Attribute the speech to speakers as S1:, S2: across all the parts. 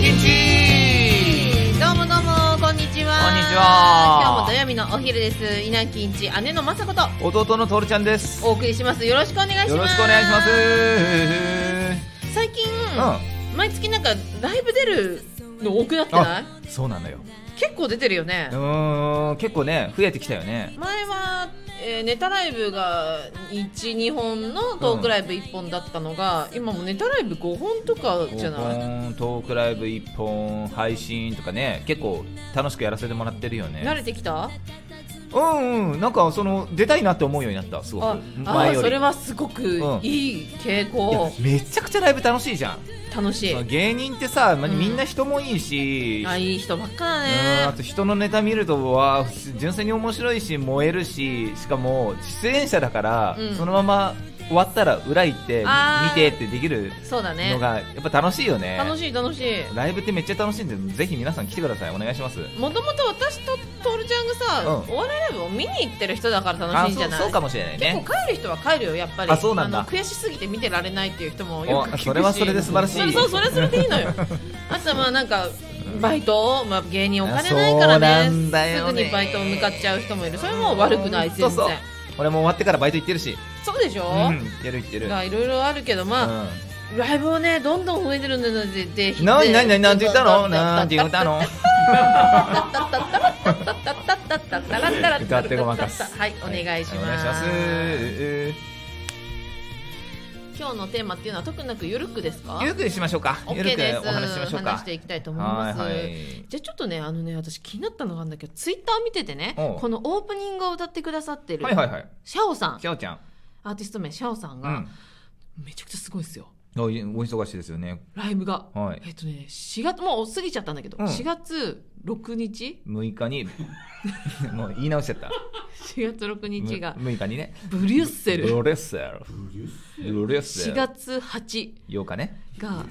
S1: きんち
S2: どうもどうもこんにちは。
S1: こんにちは。
S2: 今日も土曜日のお昼です。稲城んち姉の雅子と。
S1: 弟のトルちゃんです。
S2: お送りします。よろしくお願いします。
S1: よろしくお願いします。
S2: 最近、
S1: う
S2: 毎月なんかライブ出るの多くなってない？
S1: んそうなのよ。
S2: 結構出てるよね。
S1: うーん結構ね増えてきたよね。
S2: 前は、えーネタライブが12本のトークライブ1本だったのが、今もネタライブ5本とかじゃない
S1: ？5本トークライブ1本配信とかね結構楽しくやらせてもらってるよね。
S2: 慣れてきた？
S1: うんうんなんかその出たいなって思うようになったすご
S2: あ
S1: く。
S2: あ
S1: 前より。
S2: それはすごく
S1: うん。
S2: いい傾
S1: いや
S2: 向、
S1: めちゃくちゃライブ楽しいじゃん。
S2: 楽しい、
S1: まあ芸人ってさ、まあ
S2: うん。
S1: みんな人もいいし、
S2: あいい人ばっかだ
S1: うん
S2: ね
S1: あと人のネタ見るとわあ純粋に面白いし燃えるししかも出演者だから、
S2: うん。
S1: そのまま終わったら裏行って見てってできる
S2: そうだね。
S1: のがやっぱ楽しいよね。
S2: 楽しい楽しい。
S1: ライブってめっちゃ楽しいんでぜひ皆さん来てください。お願いします。
S2: もともと私とトールちゃんがさ、
S1: うん。
S2: お笑いライブを見に行ってる人だから楽しいんじゃない？
S1: あそうかもしれない
S2: 結
S1: ね
S2: 構帰る人は帰るよやっぱり。
S1: あそうなんだ。
S2: の悔しすぎて見てられないっていう人もよく聞くし。
S1: おそれはそれで素晴らしい。
S2: そうそれはそれでいいのよ。あとはまあなんかバイト、まあ、芸人お金ないからね。
S1: んだよね。
S2: すぐにバイト向かっちゃう人もいる。それも悪くない全然
S1: そう。そう俺も終わってからバイト行ってるし
S2: そうでしょ、
S1: うん行ってる。
S2: いろいろあるけどまあ、ライブをねどんどん増えてるん でぜぜひ
S1: うんなになになになんて言ったの？なんて言ったの？歌ってごまかす。
S2: はいお願いします,、今日のテーマっていうのは特になくゆるくですか？
S1: ゆるくしましょうか。ゆ
S2: OK
S1: るくお話ししましょうか。
S2: 話していきたいと思います、
S1: はいはい。
S2: じゃあちょっとねあのね私気になったのがあるんだけどツイッター見ててねこのオープニングを歌ってくださってる、
S1: はいはいはい。
S2: シャオさん。
S1: きゃおちゃん
S2: アーティスト名シャオさんが
S1: うん。
S2: めちゃくちゃすごいですよ。
S1: おお忙しいですよね。
S2: ライブが、
S1: はい。
S2: えっとね4月もう過ぎちゃったんだけど、
S1: うん。
S2: 4月6日
S1: ？6日に もう言い直しちゃった。
S2: 4月6日が。
S1: 6日にね。
S2: ブリュッセル。
S1: ブレッセル。ブレッセ
S2: 4
S1: ル。
S2: 月8
S1: 8日ね。
S2: が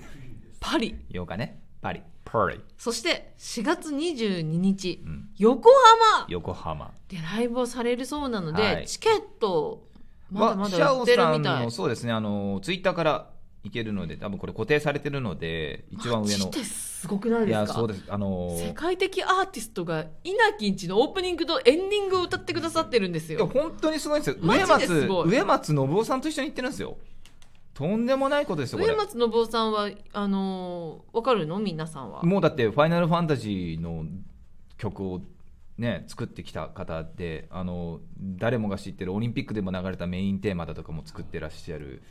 S2: パリ。
S1: 8日ね。パリ。パリ、
S2: そして4月22日。
S1: うん、
S2: 横浜。
S1: 横浜。
S2: でライブをされるそうなので、
S1: はい。
S2: チケットまだま
S1: シャオさんのそうですね。あのツイッターから行けるので多分これ固定されてるので一番上の。
S2: マジですごくない
S1: い
S2: ですか？
S1: やそうです。あの
S2: 世界的アーティストが稲城んちのオープニングとエンディングを歌ってくださってるんです
S1: いや
S2: よ
S1: 本当にすごいんですよ。上
S2: ですごい。
S1: 松上松信夫さんと一緒に行ってるんですよ。とんでもないことですよ
S2: 上松信夫さんはあのーわかるの？皆さんは。
S1: もうだって「ファイナルファンタジー」の曲をね作ってきた方であの誰もが知ってるオリンピックでも流れたメインテーマだとかも作ってらっしゃる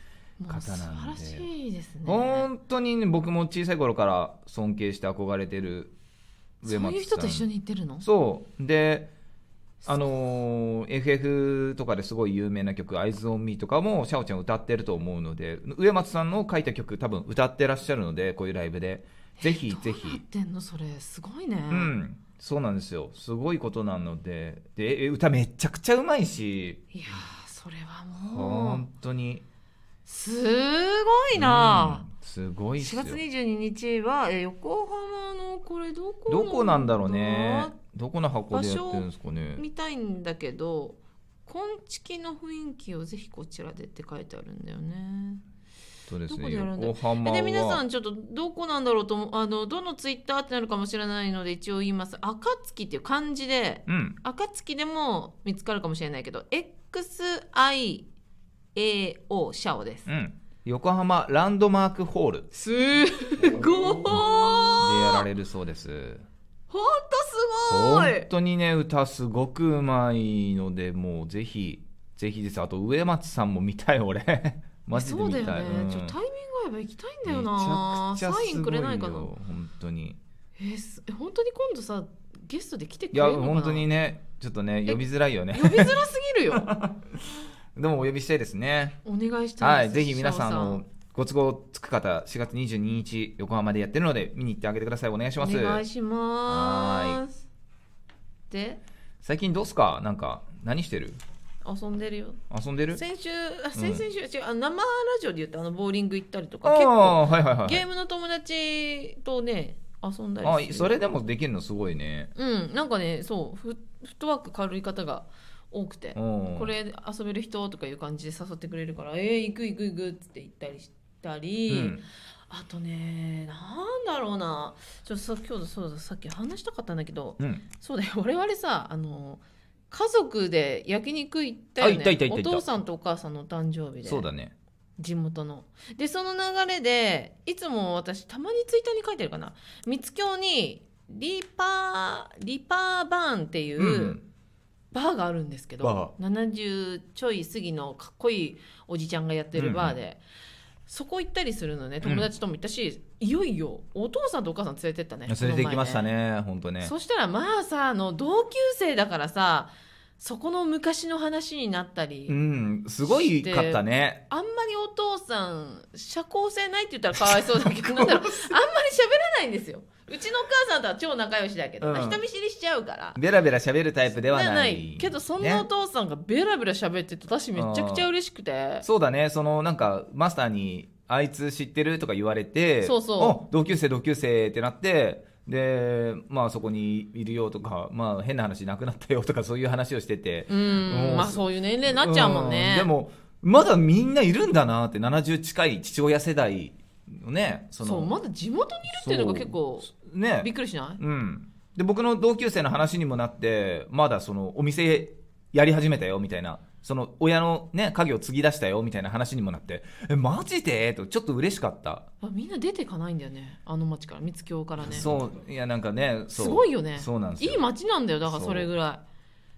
S1: 方なんで
S2: 素晴らしいですね。
S1: 本当にね僕も小さい頃から尊敬して憧れてる
S2: そういう人と一緒
S1: に
S2: に行ってるの？
S1: そう。であのー FF とかですごい有名な曲「Eyes on Me」とかもシャオちゃん歌ってると思うので上松さんの書いた曲多分歌ってらっしゃるのでこういうライブで。ぜひぜ
S2: どうなっ
S1: ひ
S2: てんの？それ。すごいね、
S1: うんそうなんですよ。すごいことなので。でえ歌めちゃくちゃうまいし。
S2: いやーそれはもう。
S1: 本当に。
S2: すごいな、
S1: うんすごいっす
S2: 4
S1: よ
S2: 月22日はえ横浜のこれどこ
S1: どこなんだろうね。どこの箱でやってるんですかね。
S2: 見たいんだけど昆虫の雰囲気をぜひこちらでって書いてあるんだよね。
S1: そうですね横浜は。
S2: で皆さんちょっとどこなんだろうとあのどのツイッターってなるかもしれないので一応言います「暁」っていう漢字で
S1: うん「
S2: 暁」でも見つかるかもしれないけど XIAO シャオです。
S1: う。ん。横浜ランドマークホール
S2: すごい。
S1: やられるそうです。
S2: ほんとすご
S1: 本
S2: い
S1: 当にね歌すごくうまいのでもうぜひぜひです。あと上松さんも見たい俺マジで
S2: そうだよね、
S1: うん。
S2: ちょっとタイミング合えば行きたいんだよ
S1: め
S2: なサインくれないかな
S1: 本当に。
S2: えー本当に今度さゲストで来てく
S1: いや
S2: れるのかな？
S1: 本当にねちょっとね呼びづらいよね。
S2: 呼びづらすぎるよ。
S1: でもお呼びしたいですね。
S2: お願いしたいです。
S1: はいぜひ皆さんのご都合つく方4月22日横浜でやってるので見に行ってあげてください。お願いします。
S2: お願いします。で？
S1: 最近どうすか？なんか何してる？
S2: 遊んでるよ。
S1: 遊んでる？
S2: 先週あ先々週、違うあ生ラジオで言ってあのボーリング行ったりと
S1: あ
S2: か結構
S1: あはいはいはい。
S2: ゲームの友達とね遊んだり
S1: あ
S2: する。
S1: それでもできるのすごいね。
S2: うんなんかねそうフフットワーク軽い方が多くて。
S1: うん。
S2: これ遊べる人とかいう感じで誘ってくれるから「えー、行く行く行く」って行ったりしたり、
S1: うん。
S2: あとねなんだろうな。ちょっとさ今日そうださっき話したかったんだけど。
S1: うん。
S2: そうだよ。我々さあの家族で焼肉行ったよね。
S1: あ行った行った行った
S2: お父さんとお母さんのお誕生日で。
S1: そうだね。
S2: 地元の。でその流れでいつも私たまにツイッターに書いてるかな。三つ京にリパーリパーバーンっていう、
S1: うん。
S2: バーがあるんですけど70ちょい過ぎのかっこいいおじちゃんがやってるバーで、そこ行ったりするのね。友達とも行ったし、いよいよお父さんとお母さん連れてったね
S1: 連れて行きましたね本当ね。
S2: そしたらまあさあの同級生だからさそこの昔の話になったり、
S1: うんすごいかったね。
S2: あんまりお父さん社交性ないって言ったらかわいそうだけど なんだろうあんまり喋らないんですよ。うちのお母さんとは超仲良しだけど、
S1: うん。
S2: 人見知りしちゃうから。
S1: ベラベラ喋るタイプではない。
S2: けどそんなお
S1: ね
S2: 父さんがベラベラ喋ってて私めちゃくちゃ嬉しくて。
S1: そうだね。そのなんかマスターにあいつ知ってるとか言われて
S2: そうそう。
S1: お同級生同級生ってなってでまあそこにいるよとかまあ変な話なくなったよとかそういう話をしてて。
S2: うん。まあそういう年齢になっちゃうもんね、
S1: うでもまだみんないるんだなって70近い父親世代のねその。
S2: そうまだ地元にいるっていうのが結構
S1: ね。
S2: びっくりしない？
S1: うん、で僕の同級生の話にもなってまだそのお店やり始めたよみたいなその親のね家業を継ぎ出したよみたいな話にもなってえマジで？とちょっと嬉しかった、
S2: あみんな出てかないんだよねあの町から三つ京からね。
S1: そういやなんかね
S2: すごいよね。
S1: そうなんですよ。
S2: いい町なんだよだから
S1: そ
S2: れぐらい。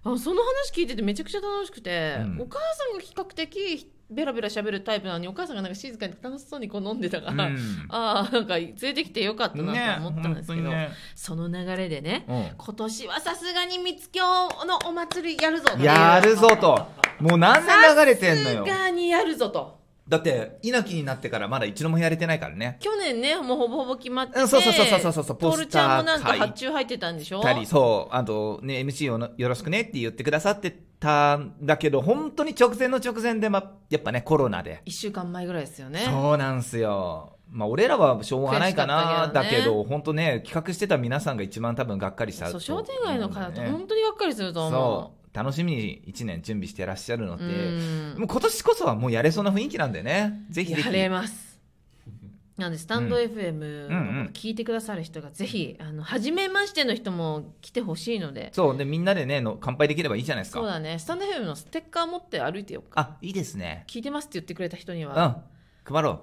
S2: あその話聞いててめちゃくちゃ楽しくて、
S1: うん。
S2: お母さんが比較的ベラベラ喋るタイプなのにお母さんがなんか静かに楽しそうにこう飲んでたから、
S1: うん。
S2: ああなんか連れてきてよかったなと思ったんですけど、
S1: ね本
S2: その流れでね今年はさすがに三つ京のお祭りやるぞ
S1: やるぞともう何年流れてんのよ。
S2: さすがにやるぞと。
S1: だって稲城になってからまだ一度もやれてないからね。
S2: 去年ねもうほぼほぼ決まってて
S1: うんそうそうそうそうそうそう
S2: トールちゃんもなんか発注入ってたんでしょ？
S1: たり。そうあとね MC をのよろしくねって言ってくださってたんだけど本当に直前の直前で、ま、やっぱねコロナで。
S2: 1週間前ぐらいですよね。
S1: そうなんすよ。まあ、俺らはしょうがないかな、
S2: ね。
S1: だけど、本当ね、企画してた皆さんが一番多分がっかりしたと
S2: そう商店街の方って
S1: ね
S2: 本当にがっかりすると思
S1: そう、楽しみに1年準備してらっしゃるの
S2: う。
S1: で、
S2: うん
S1: もう今年こそはもうやれそうな雰囲気なんでね。ぜひぜひ。
S2: やれます。なんでスタンド
S1: うん
S2: FM
S1: うんうん
S2: の聞いてくださる人がぜひあの初めましての人も来てほしいので
S1: そう、で、みんなでね、の乾杯できればいいじゃないですか。
S2: そうだねスタンド FM のステッカー持って歩いてよ
S1: あ、いいですね。
S2: 聞いてますって言ってくれた人には
S1: うん。配ろ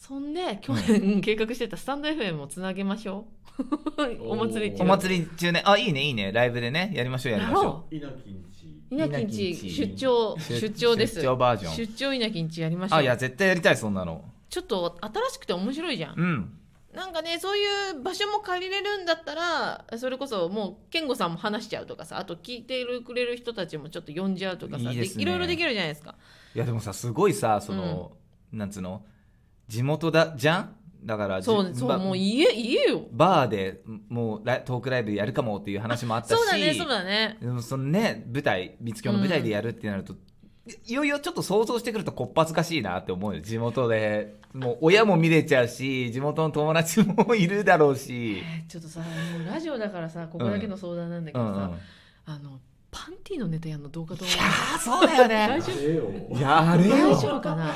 S2: そんで去年計画してたスタンド FM をつなげましょう。お祭り
S1: う。
S2: 中。
S1: お祭り中ね、あ、いいね、いいね。ライブでね、やりましょう、やりましょ
S2: う。稲城んち。
S1: 稲城んち
S2: 出張
S1: 出
S2: 出張です。
S1: 出張バージョン。
S2: 出張稲城んちやりま
S1: う。
S2: しょう。
S1: あ、いや、絶対やりたい、そんなの。
S2: ちょっと新しくて面白いじゃん。
S1: うん。
S2: なんかねそういう場所も借りれるんだったらそれこそもう健吾さんも話しちゃうとかさあと聞いてくれる人たちもちょっと呼んじゃうとかさ
S1: いいですね。
S2: いろいろできるじゃないですか。
S1: いやでもさすごいさその、なんつうの？地元だじゃん？だから
S2: そうそうもう言え言えよ。
S1: バーでもうトークライブやるかもっていう話もあったし。
S2: そうだねそうだね。
S1: でもそのね舞台三つ京の舞台でやるってなると、いいよいよちょっと想像してくるとこっぱずかしいなって思うよ。地元でもう親も見れちゃうし地元の友達もいるだろうし、
S2: えーちょっとさもうラジオだからさここだけの相談なんだけどさ、
S1: うん。うん、い
S2: あのパンティーのネタやるのどうかと思う。
S1: やーそうだよね。
S2: 大丈
S3: ええよ
S1: やれよ。
S2: 大丈夫かな？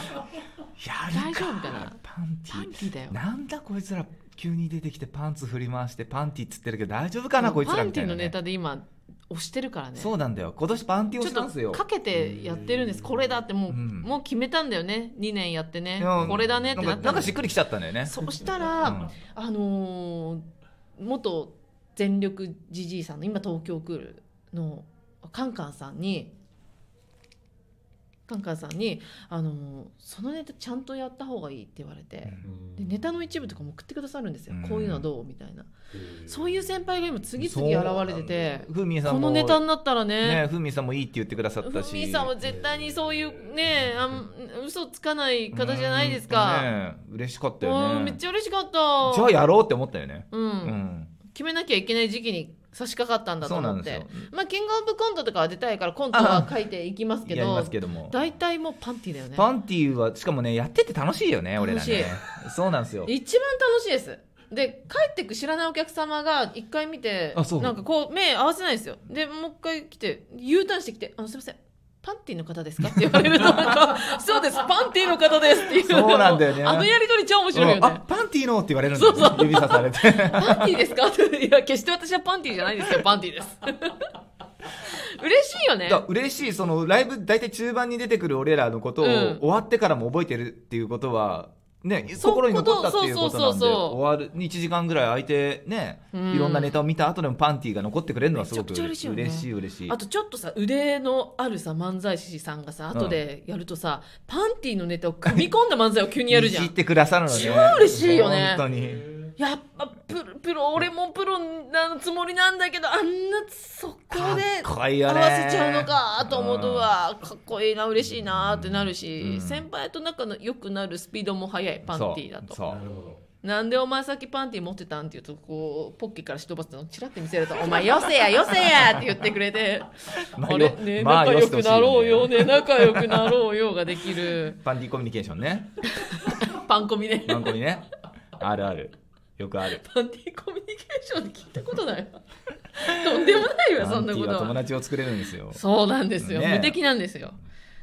S2: 大丈夫かな。
S1: パンティ
S2: パンティーだよ。
S1: なんだこいつら急に出てきてパンツ振り回してパンティっつってるけど大丈夫かなこいつら
S2: パンティーの
S1: みたいな、ね、
S2: ネタで今押してるからね。
S1: そうなんだよ。今年パンティを
S2: ちょっ
S1: したんすよ
S2: とかけてやってるんです。これだってもう,、
S1: うん。
S2: もう決めたんだよね。2年やってね。これだねってな
S1: なんかなん
S2: ったの
S1: かしっくりきちゃったんだよね。
S2: そしたら、
S1: うん。
S2: あのー元全力じじいさんの今東京クールのカンカンさんにカンカンさんに、あのーそのネタちゃんとやった方がいいって言われて、でネタの一部とかも送ってくださるんですよ、
S1: うん。
S2: こういうのはどうみたいな、そう
S3: い
S2: いう先輩が今次々現れてて
S1: ふみさんも
S2: このネタになったらね
S1: ねふみさんもいいって言ってくださったし。
S2: ふみさんは絶対にそういうねあん嘘つかない方じゃないですか、
S1: うん。ね嬉しかった
S2: う
S1: よね。
S2: んめっちゃ嬉しかった。
S1: じゃあやろうって思ったよね。
S2: うん。
S1: うん。
S2: 決めなきゃいけない時期に差し掛かったんだと思って。まあキングオブコントとかは出たいからコントは書いていきますけど大体もうパンティーだよね。
S1: パンティはしかもねやってて楽しいよね俺らね。そうなんですよ。
S2: 一番楽しいです。で帰ってく知らないお客様が一回見て
S1: あそう。
S2: なんかこう目合わせないんですよ。でもう一回来て U ターンしてきて「あのすいませんパンティーの方ですか?」って言われるとなんか「そうですパンティーの方です」っていう。
S1: そうなんだよね。
S2: あのやりとり超面白いよね。
S1: うん。あパンテティーのって言われるんですよ、指さされて。
S2: パンティーですか？いや、決して私はパンティーじゃないですけど、パンティーです。嬉しいよね。
S1: だ嬉しい、そのライブ大体中盤に出てくる俺らのことを、
S2: うん。
S1: 終わってからも覚えてるっていうことは、ね、
S2: そう
S1: 心に残ったっていうことなんで、終わる、1時間ぐらい空いてね、
S2: うん。
S1: いろんなネタを見た後でもパンティーが残ってくれるのはすごく
S2: 嬉しい
S1: 嬉しい嬉しい
S2: あとちょっとさ腕のあるさ漫才師さんがさ後でやるとさ、パンティーのネタを組み込んだ漫才を急にやるじゃん。
S1: いじってくださるのね。
S2: 超嬉しいよね。
S1: 本当に。
S2: やっぱプロプロ俺もプロなつもりなんだけどあんなそこで。合わせちゃうのかと思うとはかっこいいな嬉しいなってなるし、
S1: うん
S2: 先輩と仲の良くなるスピードも速いパンティーだと
S3: なるほど
S2: なんでお前さっきパンティー持ってたんって言うとこうポッケからしとばすのチラって見せると「お前よせやよせや!」って言ってくれて「
S1: まあ
S2: あれ
S1: よ
S2: ね
S1: まあ
S2: 仲良くなろうよ
S1: よ
S2: ね仲良くなろうよ」ができる
S1: パンティーコミュニケーションね。
S2: パンコミね
S1: パンコミね。あるある。よくある。
S2: パンティーコミュニケーションで聞いたことないわ とんでもないわそんなこと
S1: パンティーは友
S2: は
S1: 達を作れるんですよ。
S2: そうなんですよ、
S1: ね
S2: 無敵なんですよ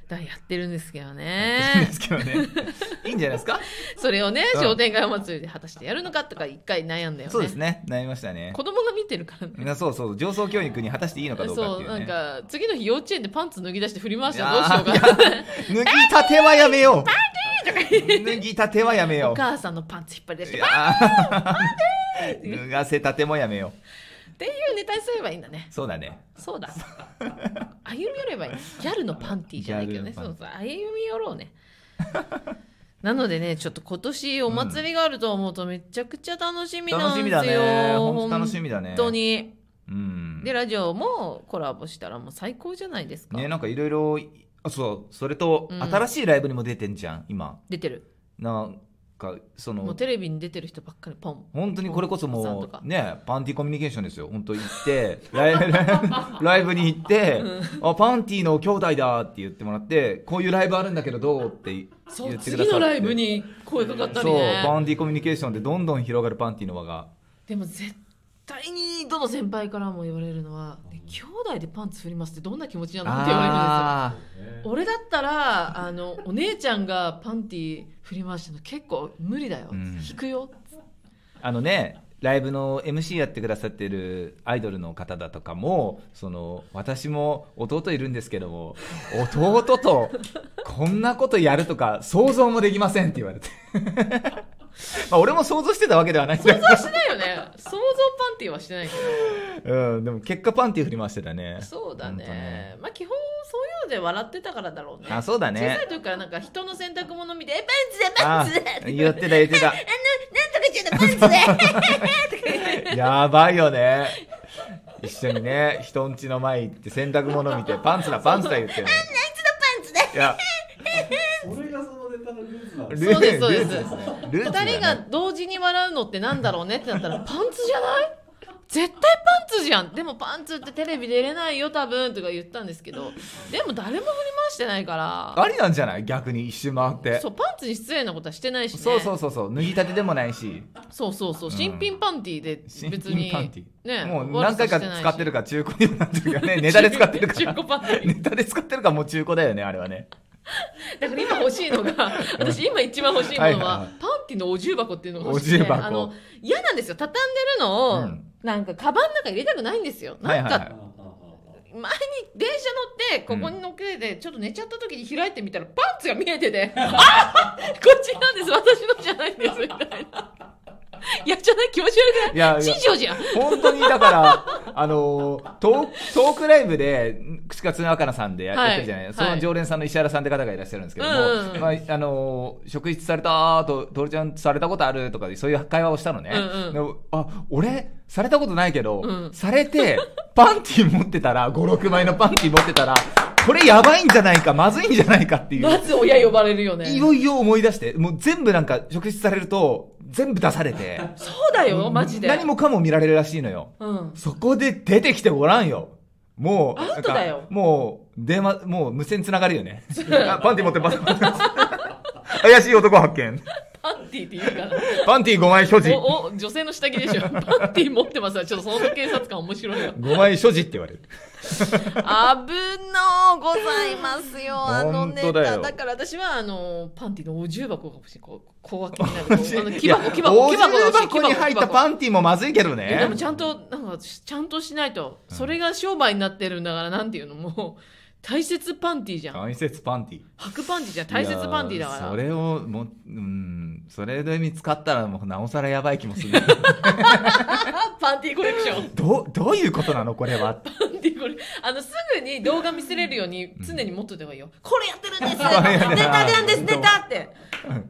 S2: だやってるんですけどね
S1: すけどね。いいんじゃないですか？
S2: それをね
S1: うん
S2: 商店街お祭りで果たしてやるのかとか一回悩んだよね
S1: そうですね。悩みましたね。
S2: 子供が見てるからね
S1: みんなそうそう、上層教育に果たしていいのかどうか
S2: そう
S1: っていうね。
S2: なんか次の日幼稚園でパンツ脱ぎ出して振り回したらどうしようかな
S1: 脱ぎたてはやめよう。脱ぎたてはやめよ
S2: お
S1: う。
S2: 母さんのパンツ引っ張り出して
S1: 脱がせたてもやめよ
S2: っていうネタにすればいいんだね
S1: う。そうだね。
S2: そうだ歩み寄ればいいギャルのパンティーじゃないけどねそうそう歩み寄ろうね なのでねちょっと今年お祭りがあると思うとめちゃくちゃ楽しみなんですよ、
S1: 楽しみだね。本当楽しみだね。
S2: 本当に
S1: うん。
S2: でラジオもコラボしたらもう最高じゃないですか、
S1: ね、なんかいろいろ、あ、そう、それと、
S2: うん
S1: 新しいライブにも出てんじゃん、今。
S2: 出てる
S1: なんか、その、
S2: もうテレビに出てる人ばっかりポン
S1: 本当にこれこそ
S2: さんと
S1: も
S2: か
S1: う、ね、パンティーコミュニケーションですよ。本当行って、ライブ、ライブに行って、あ、パンティーの兄弟だって言ってもらって、こういうライブあるんだけどどうって言
S2: そう
S1: ってくださって。
S2: 次のライブに声かかったり
S1: そう、
S2: ね
S1: パンティーコミュニケーションでどんどん広がるパンティーの輪が。
S2: でも絶対にどの先輩からも言われるのは「ね兄弟でパンツ振りますってどんな気持ちなの?」って言われるんですよ。俺だったらあのお姉ちゃんがパンティ振り回してるの結構無理だよ、
S1: うん
S2: 引くよ
S1: ーあのね、ライブの MC やってくださってるアイドルの方だとかも、その、私も弟いるんですけども、弟とこんなことやるとか想像もできませんって言われて。まあ俺も想像してたわけではないんだけ
S2: 想像してないよね想像パンティはしてないけ
S1: ど、うん、でも結果パンティー振り回してたね。
S2: どそうだねまあ基本そういうので笑ってたからだろうね
S1: あ、そうだ
S2: 小さ
S1: ね
S2: い。時からなんか人の洗濯物見て「えパンツだパンツだ!」
S1: あ言ってた言ってた。
S2: なんとかちゃんのパンツだ
S1: やばいよね。一緒にね、人んちの前行って洗濯物見て、パンツだ、パンツだ言ってね。
S2: パンツだ
S1: いや、
S3: それがそのネルーツなん
S1: ル
S3: です。
S2: そうです。そうです二人が同時に笑うのってなんだろうねってなったら パンツじゃない？絶対パンツじゃん。でもパンツってテレビ出れないよ多分とか言ったんですけどでも誰も振り回してないから。
S1: ありなんじゃない？逆に一周回って。
S2: そうパンツに失礼なことはしてないしね。
S1: そうそうそうそう、脱ぎたてでもないし。
S2: そうそうそう。新品パンティーで
S1: 新
S2: 別に、
S1: 品パンティ
S2: ね
S1: もう何回か使ってる
S2: か
S1: か中古になってるからね。ネタで使ってるか
S2: 中
S1: ら。
S2: 古パンティー。
S1: ネタで使ってるからもう中古だよね、あれはね。
S2: だから今欲しいのが私今一番欲しいものは,、パンティのお重箱っていうのが欲しくて
S1: お重箱。
S2: あの嫌なんですよ。畳んでるのを、
S1: うん。
S2: なんかカバンの中入れたくないんですよ。なんか、
S1: はいはい。
S2: 前に電車乗ってここに乗っけてちょっと寝ちゃった時に開いてみたらパンツが見えてて「あこっちなんです。私のじゃないんです」みたいな。い やじゃない気持ち悪くない？い師匠じゃん。
S1: 本当にだから、あのートーク、トークライブで、串カツの若菜さんでや,、
S2: はい。
S1: ってるじゃない、
S2: はい。
S1: その常連さんの石原さんって方がいらっしゃるんですけども、
S2: うんうん
S1: まあ、あのー職質されたと、トルちゃんされたことあるとか、そういう会話をしたのね。
S2: うんうん。
S1: あ、俺、されたことないけど、
S2: うん。
S1: されて、パンティー持ってたら、5、6枚のパンティー持ってたら、これやばいんじゃないか、まずいんじゃないかっていう。
S2: まず親呼ばれるよね。
S1: いよいよ思い出して、もう全部なんか、職質されると、全部出されて、
S2: そうだよマジで
S1: 何もかも見られるらしいのよ。
S2: うん
S1: そこで出てきておらんよ。もう、
S2: アウトだよ
S1: もう、電話、もう無線つながるよね。あパンティ持ってパンティ持ってます。怪しい男発見。
S2: パンティって言うから
S1: パンティ5枚所持。
S2: おお女性の下着でしょパンティ持ってますわちょっとその警察官面白いよ
S1: 5枚所持って言われる。
S2: 危のございます よ。あのネタ。だから私はあのパンティのお重箱が欲しい。こう小分けになるこうあの木箱木箱
S1: 大
S2: 木箱が欲し
S1: に入ったパンティもまずいけど
S2: いやでも
S1: ね
S2: ちゃんとなんかちゃんとしないとそれが商売になってるんだからなんていうのもう大切パンティじゃん。
S1: 大切パンティ
S2: 白パンティじゃん。大切パンティだから。
S1: それをもううんそれで見つかったらもうなおさらやばい気もする。
S2: パンティコレクション。
S1: どうどういうことなのこれは？
S2: パンティこれあのすぐに動画見せれるように常に持っといた方がいいよ、これやってるんです
S1: や
S2: 出たなんです。
S1: 本当
S2: 出たって。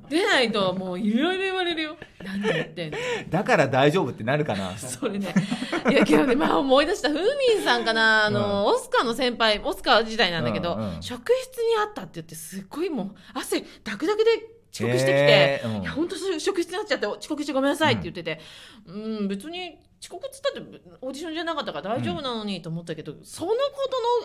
S2: 出ないともういろいろ言われるよ何やってんの？
S1: だから大丈夫ってなるかな。
S2: それね。いやけどね、まあ、思い出したふーみんさんかな。あの、オスカーの先輩オスカー時代なんだけど、
S1: うんうん
S2: 職質にあったって言ってすっごいもう汗ダクダクで遅刻してきて、
S1: へーうん。
S2: いや本当職質になっちゃって遅刻してごめんなさいって言ってて、うん、別に遅刻っつったってオーディションじゃなかったから大丈夫なのにと思ったけど、そのこ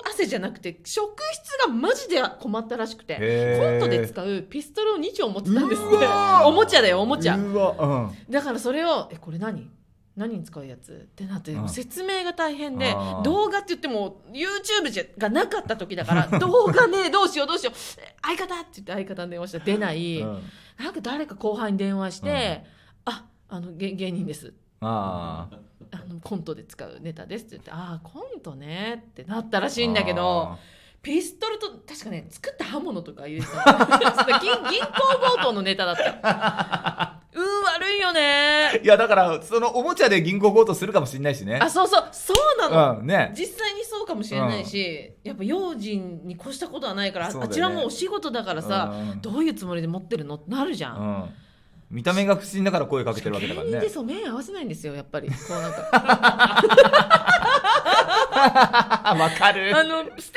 S2: との汗じゃなくて職質がマジで困ったらしくてコントで使うピストルを2丁持ってたんです
S1: う
S2: って。
S1: わー。
S2: おもちゃだよおもちゃ。
S1: うん。
S2: だからそれを「えこれ何？何に使うやつ?」ってなって、
S1: うん。
S2: 説明が大変で動画って言っても YouTube じゃがなかった時だから 動画ねどうしようどうしよう。え相方って言って相方に電話したら出ない、
S1: うん。
S2: なんか誰か後輩に電話して「ああの芸芸人です」
S1: あ
S2: あのコントで使うネタですって言って「ああコントね」ってなったらしいんだけどピストルと確かね作った刃物とか言う 銀銀行強盗のネタだった。うん悪いよね。
S1: いやだからそのおもちゃで銀行強盗するかもしれないしね。
S2: あそうそうそうなの、
S1: うんね。
S2: 実際にそうかもしれないし、やっぱ用心に越したことはないから、
S1: ね。
S2: あちらもお仕事だからさ、
S1: うん。
S2: どういうつもりで持ってるの？ってなるじゃん、
S1: うん見た目が不審だから声かけてるわけだからね。
S2: 芸人でそう目合わせないんですよやっぱり。こうなんか。
S1: わかる。
S2: あのステージ上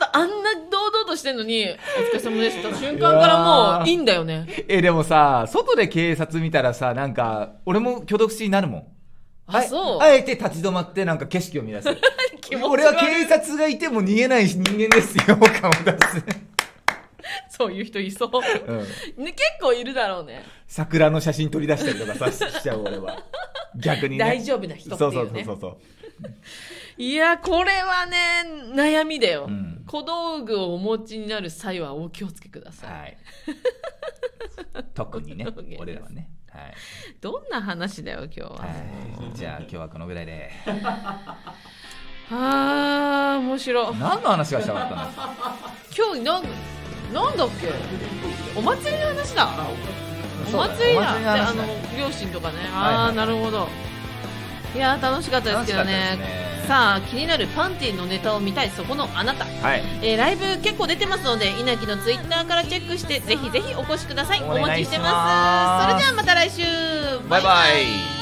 S2: だとあんな堂々としてんのに「お疲れ様です」って瞬間からもういいんだよね。
S1: えでもさ外で警察見たらさなんか俺も挙動不審になるもん。
S2: あそう。
S1: あえて立ち止まってなんか景色を見出す。俺は警察がいても逃げない人間ですよ顔出す、
S2: そういう人いそう、
S1: うん、
S2: ね、結構いるだろうね。
S1: 桜の写真取り出したりとかさしちゃう俺は。逆にね。
S2: 大丈夫な人って
S1: そうそう
S2: いうね
S1: そうそう。
S2: いやこれはね悩みだよ、
S1: うん。
S2: 小道具をお持ちになる際はお気をつけください、
S1: はい。特にね。俺らはね。はい、
S2: どんな話だよ今日は、
S1: はい、じゃあ今日はこのぐらいで
S2: あー面白い。
S1: 何の話がしたかったの？
S2: 今日なんなんだっけ？お祭りの話だ。お祭りだ。であの両親とかね。ああ、なるほど。いやー楽しかったですけどね。
S1: ね。
S2: さあ気になるパンティのネタを見たいそこのあなた。
S1: はい。
S2: えーライブ結構出てますので稲城のツイッターからチェックしてぜひぜひお越しください。お待ちしてます。それではまた来週。
S1: バイバイ